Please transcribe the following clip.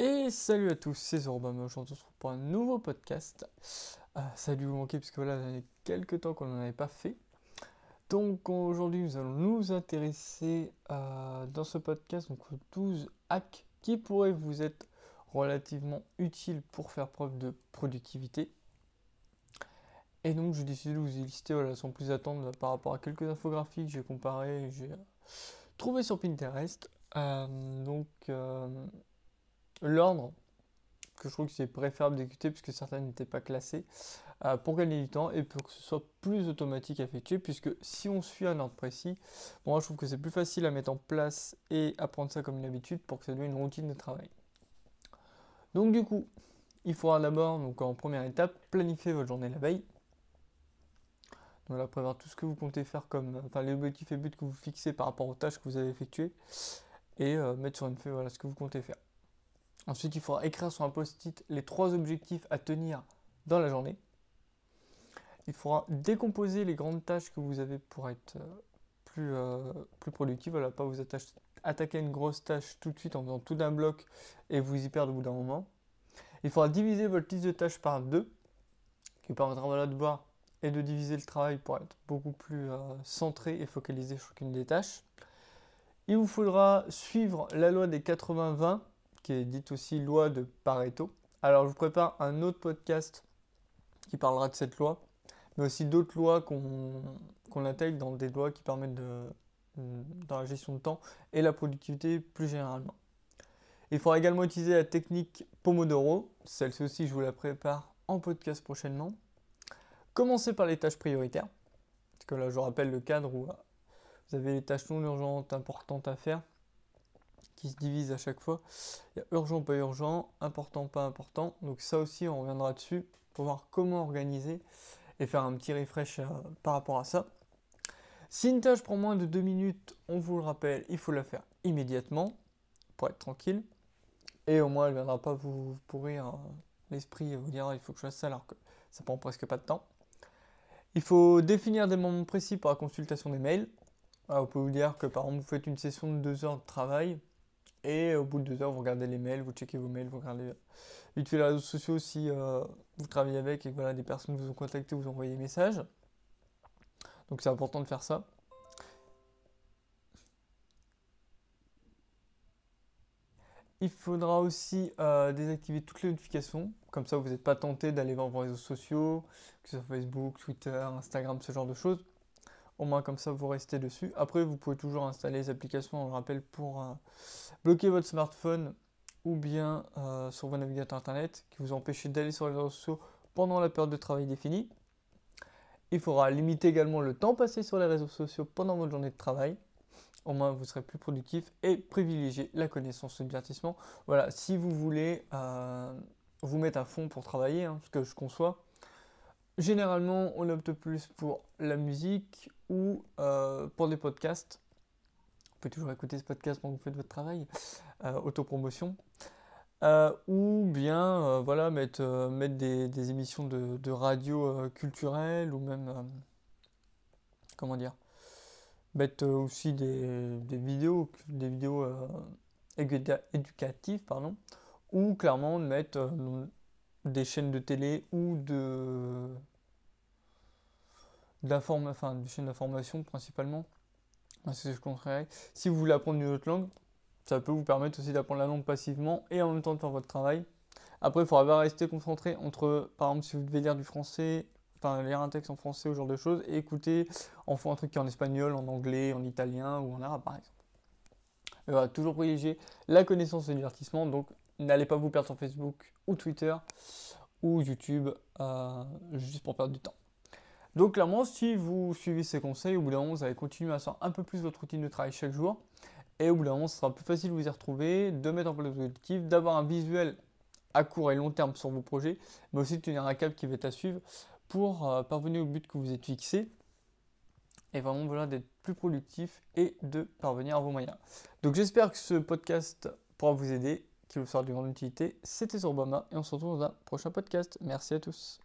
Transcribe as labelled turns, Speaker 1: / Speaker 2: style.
Speaker 1: Et salut à tous, c'est Zorbam, aujourd'hui on se retrouve pour un nouveau podcast. Euh, ça a dû vous manquer puisque voilà, il y a quelques temps qu'on n'en avait pas fait. Donc aujourd'hui nous allons nous intéresser euh, dans ce podcast donc, aux 12 hacks qui pourraient vous être relativement utiles pour faire preuve de productivité. Et donc j'ai décidé de vous y lister voilà, sans plus attendre par rapport à quelques infographies que j'ai comparées, j'ai trouvé sur Pinterest. Euh, donc l'ordre que je trouve que c'est préférable d'exécuter puisque certaines n'étaient pas classées euh, pour gagner du temps et pour que ce soit plus automatique à effectuer puisque si on suit un ordre précis, moi je trouve que c'est plus facile à mettre en place et à prendre ça comme une habitude pour que ça devienne une routine de travail. Donc du coup, il faudra d'abord, donc en première étape, planifier votre journée la veille. Voilà, prévoir tout ce que vous comptez faire comme, enfin les objectifs et buts que vous fixez par rapport aux tâches que vous avez effectuées et euh, mettre sur une feuille ce que vous comptez faire. Ensuite, il faudra écrire sur un post-it les trois objectifs à tenir dans la journée. Il faudra décomposer les grandes tâches que vous avez pour être euh, plus, euh, plus productif. Voilà, pas vous attaquer à une grosse tâche tout de suite en faisant tout d'un bloc et vous y perdre au bout d'un moment. Il faudra diviser votre liste de tâches par deux, qui permettra voilà, de voir et de diviser le travail pour être beaucoup plus euh, centré et focalisé sur chacune des tâches. Il vous faudra suivre la loi des 80-20 qui est dite aussi loi de Pareto. Alors je vous prépare un autre podcast qui parlera de cette loi, mais aussi d'autres lois qu'on intègre dans des lois qui permettent de, dans la gestion de temps et la productivité plus généralement. Il faudra également utiliser la technique Pomodoro, celle-ci aussi je vous la prépare en podcast prochainement. Commencez par les tâches prioritaires, parce que là je rappelle le cadre où vous avez les tâches non urgentes importantes à faire, qui se divise à chaque fois. Il y a urgent, pas urgent, important, pas important. Donc ça aussi, on reviendra dessus pour voir comment organiser et faire un petit refresh euh, par rapport à ça. Si une tâche prend moins de 2 minutes, on vous le rappelle, il faut la faire immédiatement pour être tranquille. Et au moins, elle ne viendra pas vous pourrir euh, l'esprit et vous dire il faut que je fasse ça alors que ça prend presque pas de temps. Il faut définir des moments précis pour la consultation des mails. on peut vous dire que par exemple vous faites une session de 2 heures de travail, et au bout de deux heures, vous regardez les mails, vous checkez vos mails, vous regardez vite fait les réseaux sociaux si euh, vous travaillez avec et que voilà, des personnes vous ont contacté, vous envoyez des messages. Donc c'est important de faire ça. Il faudra aussi euh, désactiver toutes les notifications, comme ça vous n'êtes pas tenté d'aller voir vos réseaux sociaux, que ce soit Facebook, Twitter, Instagram, ce genre de choses. Au moins comme ça vous restez dessus. Après vous pouvez toujours installer les applications, on le rappelle, pour euh, bloquer votre smartphone ou bien euh, sur vos navigateurs internet qui vous empêchent d'aller sur les réseaux sociaux pendant la période de travail définie. Il faudra limiter également le temps passé sur les réseaux sociaux pendant votre journée de travail. Au moins, vous serez plus productif et privilégier la connaissance et le divertissement. Voilà, si vous voulez euh, vous mettre à fond pour travailler, hein, ce que je conçois, Généralement, on opte plus pour la musique ou euh, pour des podcasts. Vous pouvez toujours écouter ce podcast pendant que vous faites votre travail, euh, autopromotion. Euh, ou bien voilà, mettre, mettre des, émissions de, radio culturelles ou même, comment dire, mettre aussi des, vidéos, des vidéos éducatives, pardon, ou clairement mettre des chaînes de télé ou de enfin, des chaînes d'information principalement. C'est ce que je conseillerais. Si vous voulez apprendre une autre langue, ça peut vous permettre aussi d'apprendre la langue passivement et en même temps de faire votre travail. Après, il faudra rester concentré entre, par exemple, si vous devez lire du français, enfin lire un texte en français ou ce genre de choses, et écouter en fond un truc qui est en espagnol, en anglais, en italien ou en arabe par exemple. Et voilà, toujours privilégier la connaissance et le divertissement, donc n'allez pas vous perdre sur Facebook ou Twitter ou YouTube euh, juste pour perdre du temps. Donc clairement, si vous suivez ces conseils, au bout d'un moment, vous allez continuer à faire un peu plus votre routine de travail chaque jour. Et au bout d'un moment, ce sera plus facile de vous y retrouver, de mettre en place vos objectifs, d'avoir un visuel à court et long terme sur vos projets, mais aussi de tenir un cap qui va être à suivre pour euh, parvenir au but que vous êtes fixé. Et vraiment, voilà, d'être plus productif et de parvenir à vos moyens. Donc j'espère que ce podcast pourra vous aider, qu'il vous sera de grande utilité. C'était sur Obama et on se retrouve dans un prochain podcast. Merci à tous.